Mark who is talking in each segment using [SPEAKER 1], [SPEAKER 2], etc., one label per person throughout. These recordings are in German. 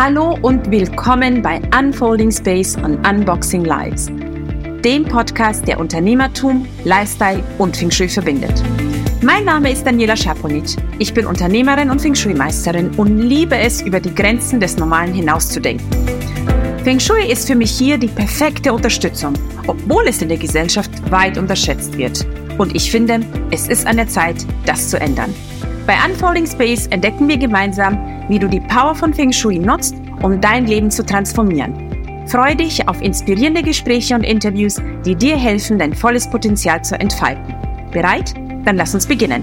[SPEAKER 1] Hallo und willkommen bei Unfolding Space und Unboxing Lives, dem Podcast, der Unternehmertum, Lifestyle und Feng Shui verbindet. Mein Name ist Daniela Schaponic. Ich bin Unternehmerin und Feng Shui-Meisterin und liebe es, über die Grenzen des Normalen hinauszudenken. Feng Shui ist für mich hier die perfekte Unterstützung, obwohl es in der Gesellschaft weit unterschätzt wird. Und ich finde, es ist an der Zeit, das zu ändern. Bei Unfolding Space entdecken wir gemeinsam, wie du die Power von Feng Shui nutzt, um dein Leben zu transformieren. Freue dich auf inspirierende Gespräche und Interviews, die dir helfen, dein volles Potenzial zu entfalten. Bereit? Dann lass uns beginnen.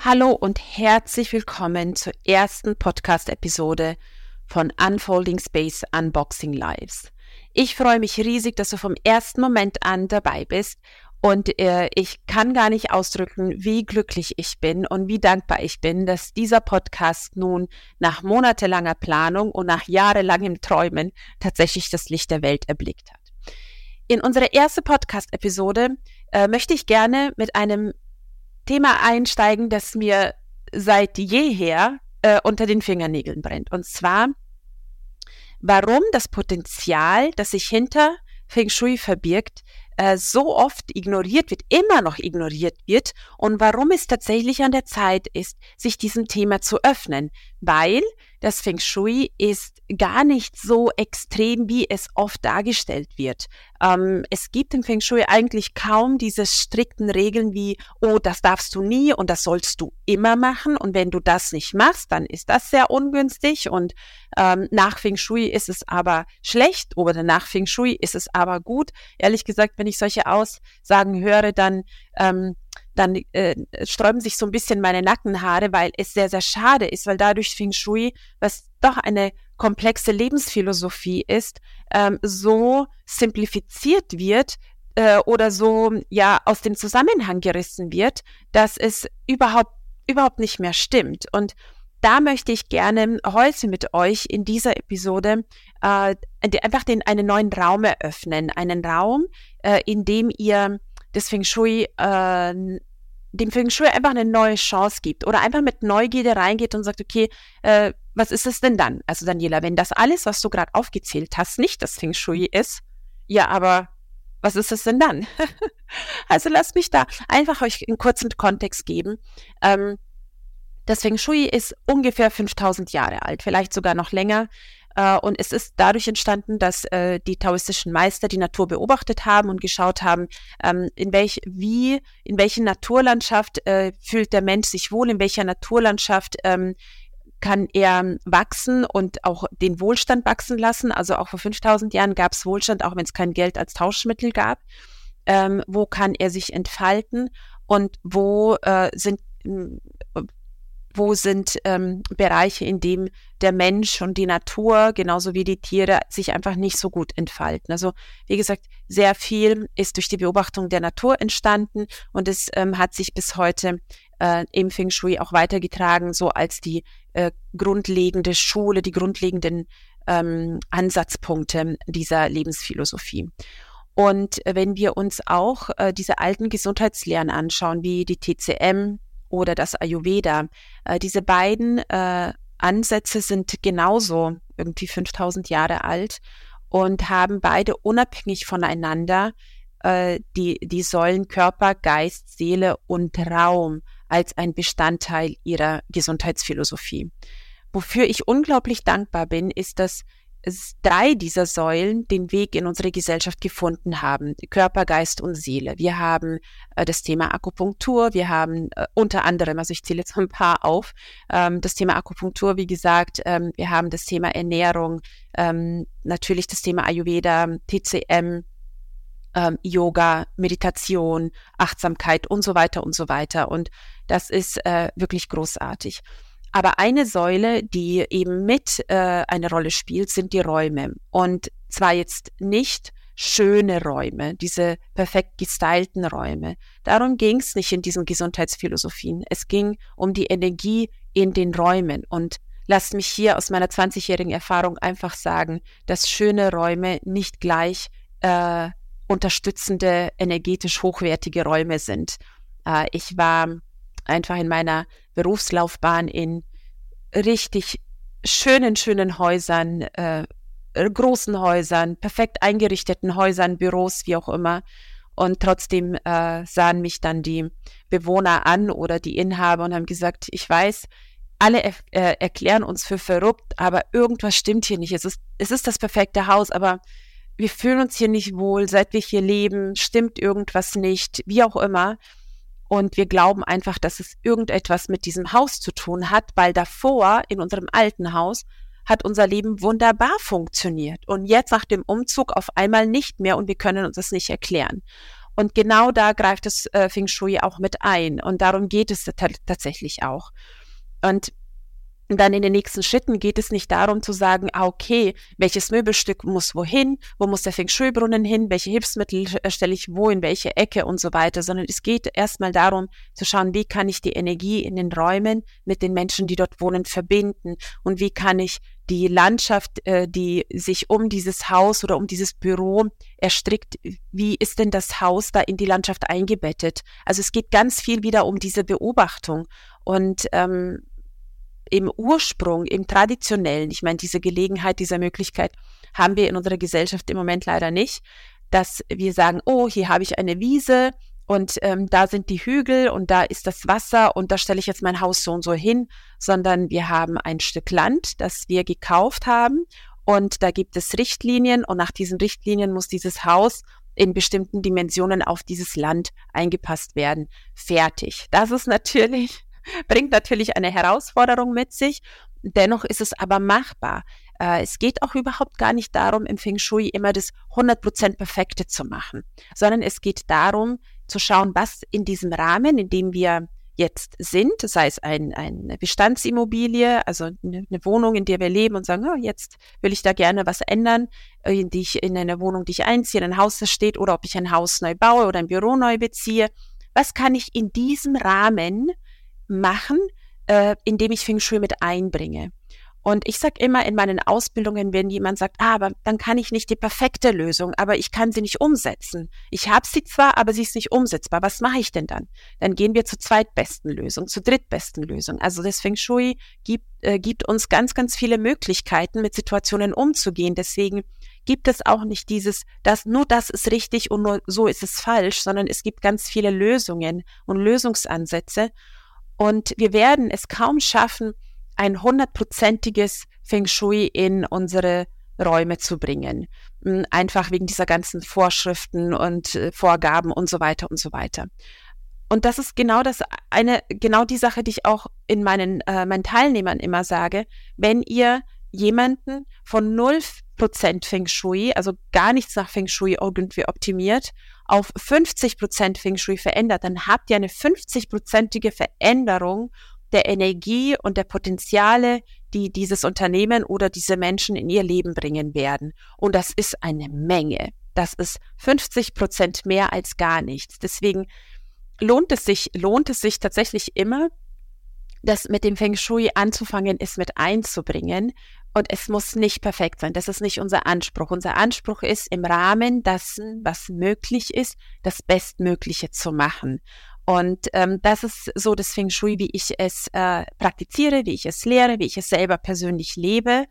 [SPEAKER 1] Hallo und herzlich willkommen zur ersten Podcast-Episode von Unfolding Space Unboxing Lives. Ich freue mich riesig, dass du vom ersten Moment an dabei bist und äh, ich kann gar nicht ausdrücken, wie glücklich ich bin und wie dankbar ich bin, dass dieser Podcast nun nach monatelanger Planung und nach jahrelangem Träumen tatsächlich das Licht der Welt erblickt hat. In unsere erste Podcast-Episode äh, möchte ich gerne mit einem Thema einsteigen, das mir seit jeher äh, unter den Fingernägeln brennt. Und zwar, warum das Potenzial, das sich hinter Feng Shui verbirgt, äh, so oft ignoriert wird, immer noch ignoriert wird und warum es tatsächlich an der Zeit ist, sich diesem Thema zu öffnen, weil das Feng Shui ist gar nicht so extrem, wie es oft dargestellt wird. Ähm, es gibt im Feng Shui eigentlich kaum diese strikten Regeln wie, oh, das darfst du nie und das sollst du immer machen und wenn du das nicht machst, dann ist das sehr ungünstig und ähm, nach Feng Shui ist es aber schlecht oder nach Feng Shui ist es aber gut. Ehrlich gesagt, wenn ich solche Aussagen höre, dann ähm, dann äh, sträuben sich so ein bisschen meine Nackenhaare, weil es sehr, sehr schade ist, weil dadurch Feng Shui, was doch eine komplexe Lebensphilosophie ist, ähm, so simplifiziert wird äh, oder so ja aus dem Zusammenhang gerissen wird, dass es überhaupt überhaupt nicht mehr stimmt. Und da möchte ich gerne heute mit euch in dieser Episode äh, einfach den einen neuen Raum eröffnen, einen Raum, äh, in dem ihr das Feng Shui, äh, dem Feng Shui einfach eine neue Chance gibt oder einfach mit Neugierde reingeht und sagt, okay, äh, was ist es denn dann? Also Daniela, wenn das alles, was du gerade aufgezählt hast, nicht das Feng Shui ist, ja, aber was ist es denn dann? also lasst mich da einfach euch einen kurzen Kontext geben. Ähm, das Feng Shui ist ungefähr 5000 Jahre alt, vielleicht sogar noch länger. Äh, und es ist dadurch entstanden, dass äh, die taoistischen Meister die Natur beobachtet haben und geschaut haben, ähm, in welch, wie, in welcher Naturlandschaft äh, fühlt der Mensch sich wohl, in welcher Naturlandschaft ähm, kann er wachsen und auch den Wohlstand wachsen lassen. Also auch vor 5000 Jahren gab es Wohlstand, auch wenn es kein Geld als Tauschmittel gab. Ähm, wo kann er sich entfalten und wo äh, sind wo sind ähm, Bereiche, in dem der Mensch und die Natur, genauso wie die Tiere, sich einfach nicht so gut entfalten. Also wie gesagt, sehr viel ist durch die Beobachtung der Natur entstanden und es ähm, hat sich bis heute äh, im Feng Shui auch weitergetragen, so als die äh, grundlegende Schule, die grundlegenden ähm, Ansatzpunkte dieser Lebensphilosophie. Und wenn wir uns auch äh, diese alten Gesundheitslehren anschauen, wie die TCM, oder das Ayurveda. Äh, diese beiden äh, Ansätze sind genauso irgendwie 5000 Jahre alt und haben beide unabhängig voneinander äh, die, die Säulen Körper, Geist, Seele und Raum als ein Bestandteil ihrer Gesundheitsphilosophie. Wofür ich unglaublich dankbar bin, ist, dass drei dieser Säulen den Weg in unsere Gesellschaft gefunden haben. Körper, Geist und Seele. Wir haben äh, das Thema Akupunktur, wir haben äh, unter anderem, also ich zähle jetzt ein paar auf, ähm, das Thema Akupunktur, wie gesagt, ähm, wir haben das Thema Ernährung, ähm, natürlich das Thema Ayurveda, TCM, ähm, Yoga, Meditation, Achtsamkeit und so weiter und so weiter. Und das ist äh, wirklich großartig. Aber eine Säule, die eben mit äh, eine Rolle spielt, sind die Räume. Und zwar jetzt nicht schöne Räume, diese perfekt gestylten Räume. Darum ging es nicht in diesen Gesundheitsphilosophien. Es ging um die Energie in den Räumen. Und lasst mich hier aus meiner 20-jährigen Erfahrung einfach sagen, dass schöne Räume nicht gleich äh, unterstützende, energetisch hochwertige Räume sind. Äh, ich war einfach in meiner Berufslaufbahn in richtig schönen, schönen Häusern, äh, großen Häusern, perfekt eingerichteten Häusern, Büros, wie auch immer. Und trotzdem äh, sahen mich dann die Bewohner an oder die Inhaber und haben gesagt, ich weiß, alle er, äh, erklären uns für verrückt, aber irgendwas stimmt hier nicht. Es ist, es ist das perfekte Haus, aber wir fühlen uns hier nicht wohl, seit wir hier leben, stimmt irgendwas nicht, wie auch immer. Und wir glauben einfach, dass es irgendetwas mit diesem Haus zu tun hat, weil davor in unserem alten Haus hat unser Leben wunderbar funktioniert. Und jetzt nach dem Umzug auf einmal nicht mehr und wir können uns das nicht erklären. Und genau da greift das äh, Feng Shui auch mit ein. Und darum geht es tatsächlich auch. Und und dann in den nächsten Schritten geht es nicht darum zu sagen, ah, okay, welches Möbelstück muss wohin, wo muss der Feng Shui-Brunnen hin, welche Hilfsmittel stelle ich wo, in welche Ecke und so weiter, sondern es geht erstmal darum zu schauen, wie kann ich die Energie in den Räumen mit den Menschen, die dort wohnen, verbinden und wie kann ich die Landschaft, äh, die sich um dieses Haus oder um dieses Büro erstrickt, wie ist denn das Haus da in die Landschaft eingebettet? Also es geht ganz viel wieder um diese Beobachtung und ähm, im Ursprung, im traditionellen, ich meine, diese Gelegenheit, diese Möglichkeit haben wir in unserer Gesellschaft im Moment leider nicht, dass wir sagen, oh, hier habe ich eine Wiese und ähm, da sind die Hügel und da ist das Wasser und da stelle ich jetzt mein Haus so und so hin, sondern wir haben ein Stück Land, das wir gekauft haben und da gibt es Richtlinien und nach diesen Richtlinien muss dieses Haus in bestimmten Dimensionen auf dieses Land eingepasst werden. Fertig. Das ist natürlich bringt natürlich eine Herausforderung mit sich. Dennoch ist es aber machbar. Äh, es geht auch überhaupt gar nicht darum, im Feng Shui immer das 100% Perfekte zu machen, sondern es geht darum, zu schauen, was in diesem Rahmen, in dem wir jetzt sind, sei es ein, eine Bestandsimmobilie, also eine, Wohnung, in der wir leben und sagen, oh, jetzt will ich da gerne was ändern, äh, in, die ich, in eine Wohnung, die ich einziehe, in ein Haus, das steht, oder ob ich ein Haus neu baue oder ein Büro neu beziehe. Was kann ich in diesem Rahmen machen, äh, indem ich Feng Shui mit einbringe. Und ich sage immer in meinen Ausbildungen, wenn jemand sagt, ah, aber dann kann ich nicht die perfekte Lösung, aber ich kann sie nicht umsetzen. Ich habe sie zwar, aber sie ist nicht umsetzbar. Was mache ich denn dann? Dann gehen wir zur zweitbesten Lösung, zur drittbesten Lösung. Also das Feng Shui gibt, äh, gibt uns ganz, ganz viele Möglichkeiten, mit Situationen umzugehen. Deswegen gibt es auch nicht dieses, dass nur das ist richtig und nur so ist es falsch, sondern es gibt ganz viele Lösungen und Lösungsansätze. Und wir werden es kaum schaffen, ein hundertprozentiges Feng Shui in unsere Räume zu bringen. Hm, einfach wegen dieser ganzen Vorschriften und äh, Vorgaben und so weiter und so weiter. Und das ist genau das eine, genau die Sache, die ich auch in meinen, äh, meinen Teilnehmern immer sage. Wenn ihr jemanden von 0% Feng Shui, also gar nichts nach Feng Shui irgendwie optimiert, auf 50% Feng Shui verändert, dann habt ihr eine 50%ige Veränderung der Energie und der Potenziale, die dieses Unternehmen oder diese Menschen in ihr Leben bringen werden. Und das ist eine Menge. Das ist 50 Prozent mehr als gar nichts. Deswegen lohnt es sich, lohnt es sich tatsächlich immer, das mit dem Feng Shui anzufangen, es mit einzubringen, und es muss nicht perfekt sein. Das ist nicht unser Anspruch. Unser Anspruch ist, im Rahmen dessen, was möglich ist, das Bestmögliche zu machen. Und ähm, das ist so das Feng Shui, wie ich es äh, praktiziere, wie ich es lehre, wie ich es selber persönlich lebe.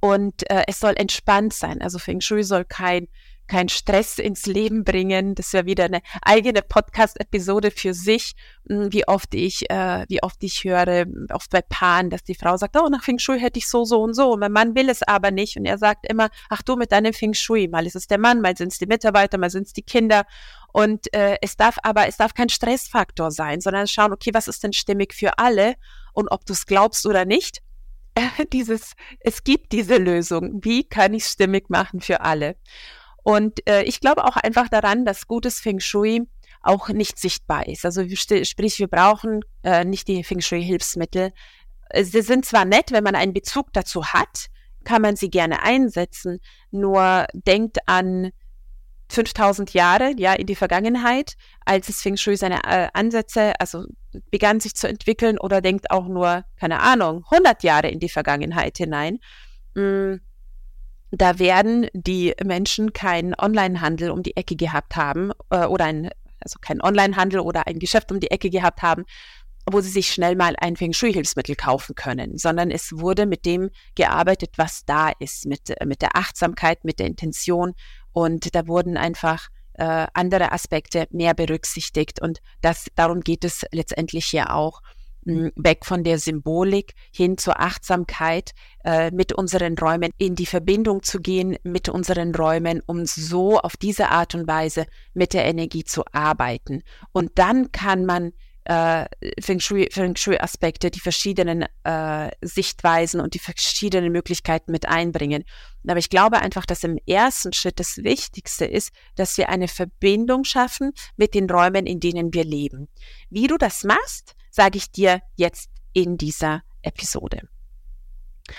[SPEAKER 1] Und äh, es soll entspannt sein. Also Feng Shui soll kein kein Stress ins Leben bringen. Das wäre wieder eine eigene Podcast-Episode für sich, hm, wie oft ich, äh, wie oft ich höre, oft bei Paaren, dass die Frau sagt, oh, nach Feng Shui hätte ich so, so und so. Und mein Mann will es aber nicht. Und er sagt immer, ach du mit deinem Feng Shui, mal ist es der Mann, mal sind es die Mitarbeiter, mal sind es die Kinder. Und äh, es darf aber, es darf kein Stressfaktor sein, sondern schauen, okay, was ist denn stimmig für alle? Und ob du es glaubst oder nicht, dieses, es gibt diese Lösung. Wie kann ich es stimmig machen für alle? Und äh, ich glaube auch einfach daran, dass gutes Feng Shui auch nicht sichtbar ist. Also sprich, wir brauchen äh, nicht die Feng Shui-Hilfsmittel. Äh, sie sind zwar nett, wenn man einen Bezug dazu hat, kann man sie gerne einsetzen. Nur denkt an 5000 Jahre, ja, in die Vergangenheit, als es Feng Shui seine äh, Ansätze, also begann sich zu entwickeln oder denkt auch nur, keine Ahnung, 100 Jahre in die Vergangenheit hinein. Mm, da werden die Menschen keinen Onlinehandel um die Ecke gehabt haben äh, oder ein, also keinen Onlinehandel oder ein Geschäft um die Ecke gehabt haben wo sie sich schnell mal ein Feng Shui-Hilfsmittel kaufen können, sondern es wurde mit dem gearbeitet, was da ist, mit, mit der Achtsamkeit, mit der Intention. Und da wurden einfach äh, andere Aspekte mehr berücksichtigt. Und das, darum geht es letztendlich hier auch weg von der Symbolik hin zur Achtsamkeit, äh, mit unseren Räumen in die Verbindung zu gehen, mit unseren Räumen, um so auf diese Art und Weise mit der Energie zu arbeiten. Und dann kann man äh, Feng Shui-Aspekte, die verschiedenen äh, Sichtweisen und die verschiedenen Möglichkeiten mit einbringen. Aber ich glaube einfach, dass im ersten Schritt das Wichtigste ist, dass wir eine Verbindung schaffen mit den Räumen, in denen wir leben. Wie du das machst, sage ich dir jetzt in dieser Episode.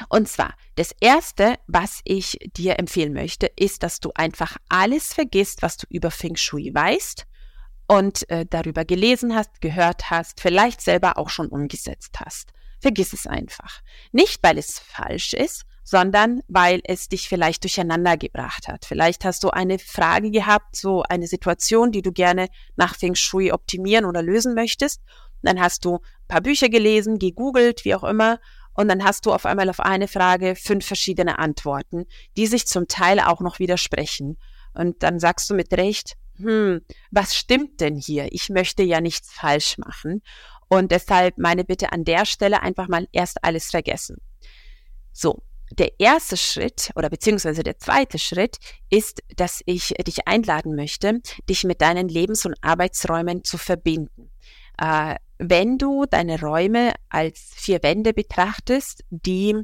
[SPEAKER 1] Und zwar, das Erste, was ich dir empfehlen möchte, ist, dass du einfach alles vergisst, was du über Feng Shui weißt und äh, darüber gelesen hast, gehört hast, vielleicht selber auch schon umgesetzt hast. Vergiss es einfach. Nicht, weil es falsch ist, sondern weil es dich vielleicht durcheinander gebracht hat. Vielleicht hast du eine Frage gehabt, so eine Situation, die du gerne nach Feng Shui optimieren oder lösen möchtest dann hast du ein paar Bücher gelesen, gegoogelt, wie auch immer. Und dann hast du auf einmal auf eine Frage fünf verschiedene Antworten, die sich zum Teil auch noch widersprechen. Und dann sagst du mit Recht, hm, was stimmt denn hier? Ich möchte ja nichts falsch machen. Und deshalb meine Bitte an der Stelle einfach mal erst alles vergessen. So, der erste Schritt oder beziehungsweise der zweite Schritt ist, dass ich dich einladen möchte, dich mit deinen Lebens- und Arbeitsräumen zu verbinden. Äh, wenn du deine Räume als vier Wände betrachtest, die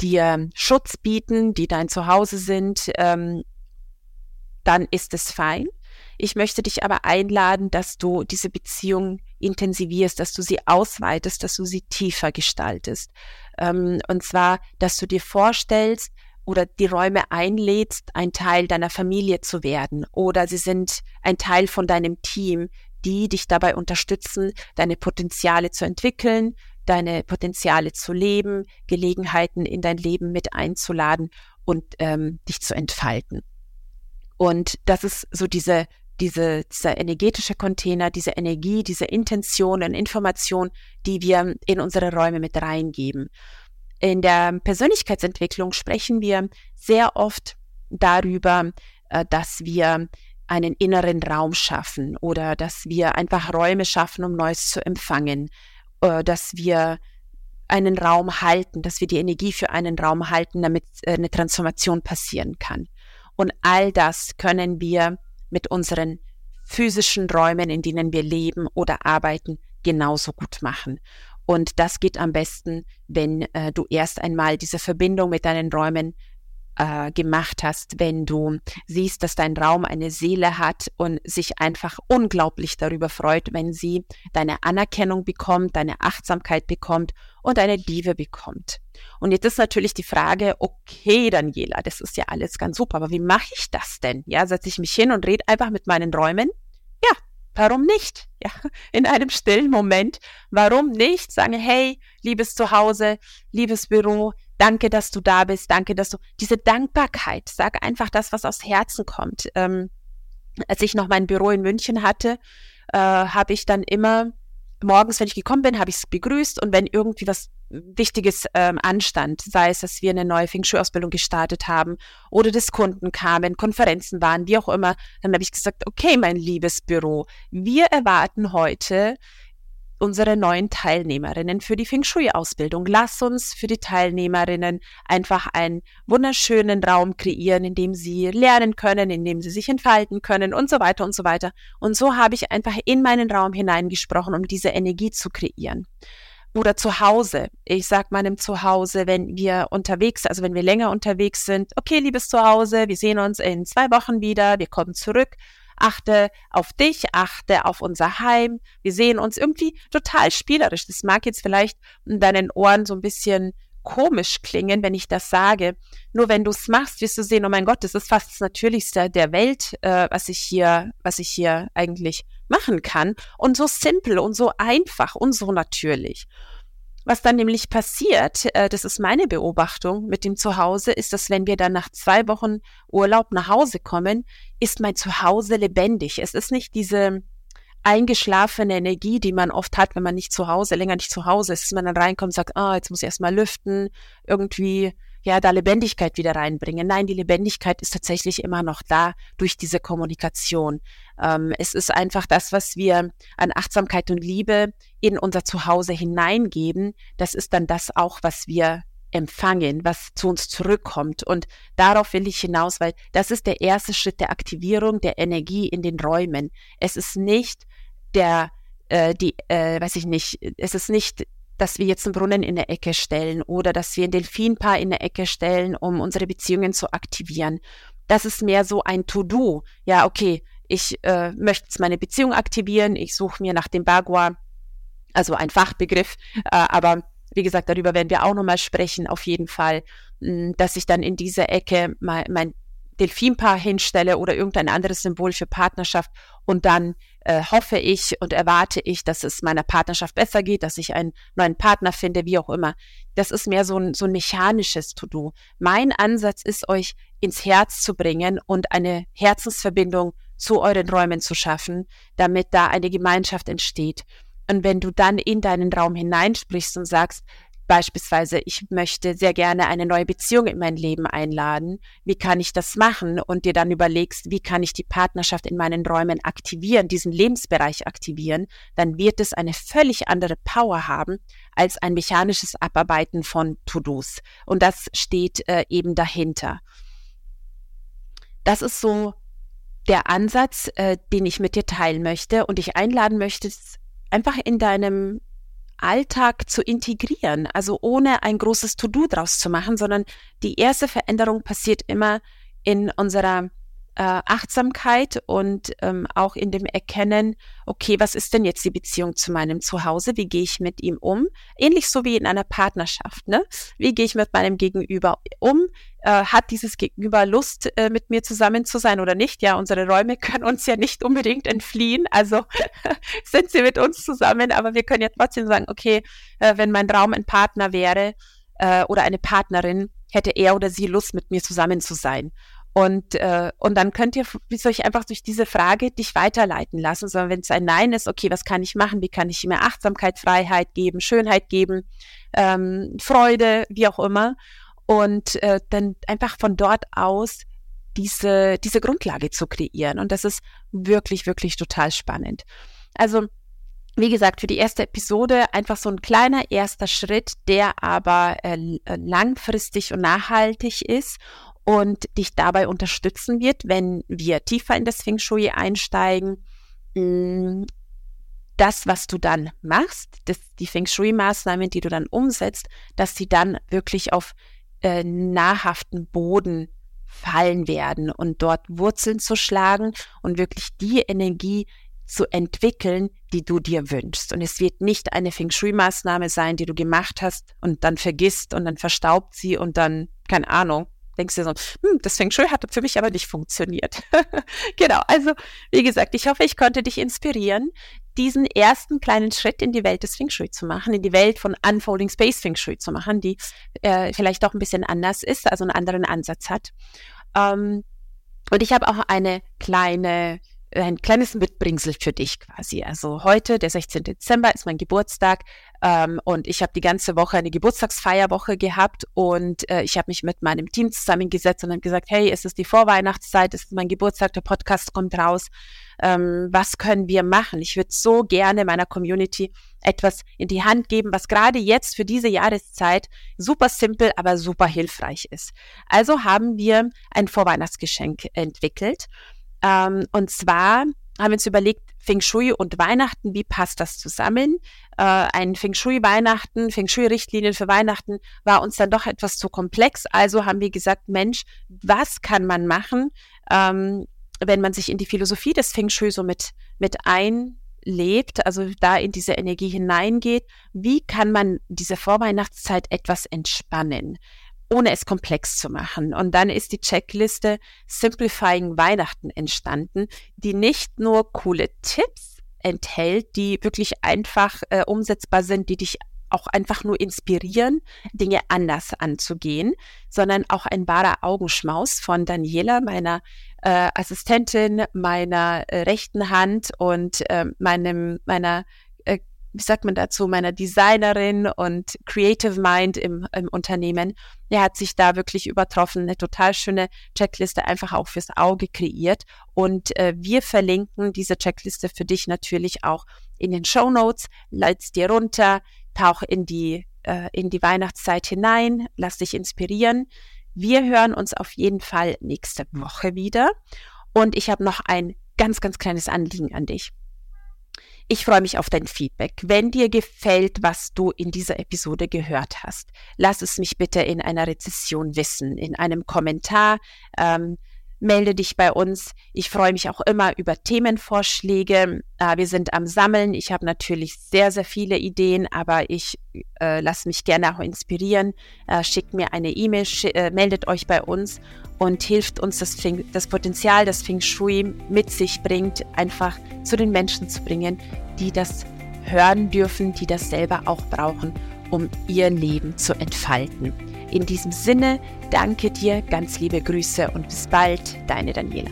[SPEAKER 1] dir Schutz bieten, die dein Zuhause sind, ähm, dann ist es fein. Ich möchte dich aber einladen, dass du diese Beziehung intensivierst, dass du sie ausweitest, dass du sie tiefer gestaltest. Ähm, und zwar, dass du dir vorstellst oder die Räume einlädst, ein Teil deiner Familie zu werden oder sie sind ein Teil von deinem Team, die dich dabei unterstützen, deine Potenziale zu entwickeln, deine Potenziale zu leben, Gelegenheiten in dein Leben mit einzuladen und ähm, dich zu entfalten. Und das ist so diese, diese, dieser energetische Container, diese Energie, diese Intention und Information, die wir in unsere Räume mit reingeben. In der Persönlichkeitsentwicklung sprechen wir sehr oft darüber, äh, dass wir einen inneren Raum schaffen oder dass wir einfach Räume schaffen, um Neues zu empfangen, äh, dass wir einen Raum halten, dass wir die Energie für einen Raum halten, damit äh, eine Transformation passieren kann. Und all das können wir mit unseren physischen Räumen, in denen wir leben oder arbeiten, genauso gut machen. Und das geht am besten, wenn äh, du erst einmal diese Verbindung mit deinen Räumen äh, gemacht hast, wenn du siehst, dass dein Raum eine Seele hat und sich einfach unglaublich darüber freut, wenn sie deine Anerkennung bekommt, deine Achtsamkeit bekommt und deine Liebe bekommt. Und jetzt ist natürlich die Frage, okay, Daniela, das ist ja alles ganz super, aber wie mache ich das denn? Ja, setze ich mich hin und rede einfach mit meinen Räumen? Warum nicht? Ja, in einem stillen Moment, warum nicht? Sagen, hey, liebes Zuhause, liebes Büro, Danke, dass du da bist. Danke, dass du diese Dankbarkeit. Sag einfach das, was aus Herzen kommt. Ähm, als ich noch mein Büro in München hatte, äh, habe ich dann immer morgens, wenn ich gekommen bin, habe ich es begrüßt und wenn irgendwie was Wichtiges ähm, anstand, sei es, dass wir eine neue Feng Shui-Ausbildung gestartet haben oder dass Kunden kamen, Konferenzen waren, wie auch immer, dann habe ich gesagt, okay, mein liebes Büro, wir erwarten heute unsere neuen Teilnehmerinnen für die Feng Shui-Ausbildung. Lass uns für die Teilnehmerinnen einfach einen wunderschönen Raum kreieren, in dem sie lernen können, in dem sie sich entfalten können und so weiter und so weiter. Und so habe ich einfach in meinen Raum hineingesprochen, um diese Energie zu kreieren oder zu Hause. Ich sag meinem Zuhause, wenn wir unterwegs, also wenn wir länger unterwegs sind, okay, liebes Zuhause, wir sehen uns in zwei Wochen wieder, wir kommen zurück achte auf dich, achte auf unser Heim. Wir sehen uns irgendwie total spielerisch. Das mag jetzt vielleicht in deinen Ohren so ein bisschen komisch klingen, wenn ich das sage. Nur wenn du es machst, wirst du sehen, oh mein Gott, das ist fast das Natürlichste der Welt, äh, was ich hier, was ich hier eigentlich machen kann. Und so simpel und so einfach und so natürlich. Was dann nämlich passiert, äh, das ist meine Beobachtung mit dem Zuhause, ist, dass wenn wir dann nach zwei Wochen Urlaub nach Hause kommen, ist mein Zuhause lebendig. Es ist nicht diese eingeschlafene Energie, die man oft hat, wenn man nicht zu Hause, länger nicht zu Hause ist, dass man dann reinkommt und sagt, ah, jetzt muss ich erstmal lüften, irgendwie ja, da Lebendigkeit wieder reinbringen. Nein, die Lebendigkeit ist tatsächlich immer noch da durch diese Kommunikation. Ähm, es ist einfach das, was wir an Achtsamkeit und Liebe in unser Zuhause hineingeben. Das ist dann das auch, was wir empfangen, was zu uns zurückkommt. Und darauf will ich hinaus, weil das ist der erste Schritt der Aktivierung der Energie in den Räumen. Es ist nicht der, äh, die, äh, weiß ich nicht, es ist nicht dass wir jetzt einen Brunnen in der Ecke stellen oder dass wir ein Delfinpaar in der Ecke stellen, um unsere Beziehungen zu aktivieren. Das ist mehr so ein To-Do. Ja, okay, ich äh, möchte jetzt meine Beziehung aktivieren, ich suche mir nach dem Bagua, also ein Fachbegriff, äh, aber wie gesagt, darüber werden wir auch nochmal sprechen, auf jeden Fall, mh, dass ich dann in dieser Ecke mein, mein Delfinpaar hinstelle oder irgendein anderes Symbol für Partnerschaft und dann äh, hoffe ich und erwarte ich, dass es meiner Partnerschaft besser geht, dass ich einen neuen Partner finde, wie auch immer. Das ist mehr so ein, so ein mechanisches To-Do. Mein Ansatz ist, euch ins Herz zu bringen und eine Herzensverbindung zu euren Räumen zu schaffen, damit da eine Gemeinschaft entsteht. Und wenn du dann in deinen Raum hineinsprichst und sagst, Beispielsweise, ich möchte sehr gerne eine neue Beziehung in mein Leben einladen. Wie kann ich das machen? Und dir dann überlegst, wie kann ich die Partnerschaft in meinen Räumen aktivieren, diesen Lebensbereich aktivieren, dann wird es eine völlig andere Power haben als ein mechanisches Abarbeiten von To-Dos. Und das steht äh, eben dahinter. Das ist so der Ansatz, äh, den ich mit dir teilen möchte und dich einladen möchte, einfach in deinem Alltag zu integrieren, also ohne ein großes To-Do draus zu machen, sondern die erste Veränderung passiert immer in unserer äh, Achtsamkeit und ähm, auch in dem Erkennen, okay, was ist denn jetzt die Beziehung zu meinem Zuhause? Wie gehe ich mit ihm um? Ähnlich so wie in einer Partnerschaft. Ne? Wie gehe ich mit meinem Gegenüber um? Äh, hat dieses Gegenüber Lust, äh, mit mir zusammen zu sein oder nicht? Ja, unsere Räume können uns ja nicht unbedingt entfliehen. Also sind sie mit uns zusammen, aber wir können ja trotzdem sagen, okay, äh, wenn mein Raum ein Partner wäre äh, oder eine Partnerin, hätte er oder sie Lust, mit mir zusammen zu sein. Und, äh, und dann könnt ihr wie soll ich einfach durch diese Frage dich weiterleiten lassen, sondern wenn es ein Nein ist, okay, was kann ich machen? Wie kann ich mir Achtsamkeit, Freiheit geben, Schönheit geben, ähm, Freude, wie auch immer. Und äh, dann einfach von dort aus diese, diese Grundlage zu kreieren. Und das ist wirklich, wirklich total spannend. Also, wie gesagt, für die erste Episode einfach so ein kleiner erster Schritt, der aber äh, langfristig und nachhaltig ist und dich dabei unterstützen wird, wenn wir tiefer in das Feng Shui einsteigen. Mm, das, was du dann machst, das, die Feng Shui-Maßnahmen, die du dann umsetzt, dass sie dann wirklich auf äh, nahrhaften Boden fallen werden und dort Wurzeln zu schlagen und wirklich die Energie zu entwickeln, die du dir wünschst. Und es wird nicht eine Feng Shui-Maßnahme sein, die du gemacht hast und dann vergisst und dann verstaubt sie und dann, keine Ahnung, denkst du so, hm, das Feng Shui hat für mich aber nicht funktioniert. genau, also wie gesagt, ich hoffe, ich konnte dich inspirieren, diesen ersten kleinen Schritt in die Welt des Feng Shui zu machen, in die Welt von Unfolding Space Feng Shui zu machen, die äh, vielleicht auch ein bisschen anders ist, also einen anderen Ansatz hat. Ähm, und ich habe auch eine kleine ein kleines Mitbringsel für dich quasi. Also heute, der 16. Dezember, ist mein Geburtstag ähm, und ich habe die ganze Woche eine Geburtstagsfeierwoche gehabt und äh, ich habe mich mit meinem Team zusammengesetzt und habe gesagt, hey, es ist die Vorweihnachtszeit, es ist mein Geburtstag, der Podcast kommt raus. Ähm, was können wir machen? Ich würde so gerne meiner Community etwas in die Hand geben, was gerade jetzt für diese Jahreszeit super simpel, aber super hilfreich ist. Also haben wir ein Vorweihnachtsgeschenk entwickelt. Ähm, und zwar haben wir uns überlegt, Feng Shui und Weihnachten, wie passt das zusammen? Äh, ein Feng Shui Weihnachten, Feng Shui Richtlinien für Weihnachten war uns dann doch etwas zu komplex. Also haben wir gesagt, Mensch, was kann man machen, ähm, wenn man sich in die Philosophie des Feng Shui so mit, mit einlebt, also da in diese Energie hineingeht? Wie kann man diese Vorweihnachtszeit etwas entspannen? Ohne es komplex zu machen. Und dann ist die Checkliste Simplifying Weihnachten entstanden, die nicht nur coole Tipps enthält, die wirklich einfach äh, umsetzbar sind, die dich auch einfach nur inspirieren, Dinge anders anzugehen, sondern auch ein wahrer Augenschmaus von Daniela, meiner äh, Assistentin, meiner äh, rechten Hand und äh, meinem, meiner wie sagt man dazu, meiner Designerin und Creative Mind im, im Unternehmen. Er hat sich da wirklich übertroffen, eine total schöne Checkliste einfach auch fürs Auge kreiert. Und äh, wir verlinken diese Checkliste für dich natürlich auch in den Show Notes. Leit's dir runter, tauch in die, äh, in die Weihnachtszeit hinein, lass dich inspirieren. Wir hören uns auf jeden Fall nächste Woche wieder. Und ich habe noch ein ganz, ganz kleines Anliegen an dich. Ich freue mich auf dein Feedback. Wenn dir gefällt, was du in dieser Episode gehört hast, lass es mich bitte in einer Rezession wissen, in einem Kommentar. Ähm, melde dich bei uns. Ich freue mich auch immer über Themenvorschläge. Äh, wir sind am Sammeln. Ich habe natürlich sehr, sehr viele Ideen, aber ich äh, lasse mich gerne auch inspirieren. Äh, schickt mir eine E-Mail, äh, meldet euch bei uns und hilft uns, das, Fing, das Potenzial, das Feng Shui mit sich bringt, einfach zu den Menschen zu bringen, die das hören dürfen, die das selber auch brauchen, um ihr Leben zu entfalten. In diesem Sinne, danke dir, ganz liebe Grüße und bis bald, deine Daniela.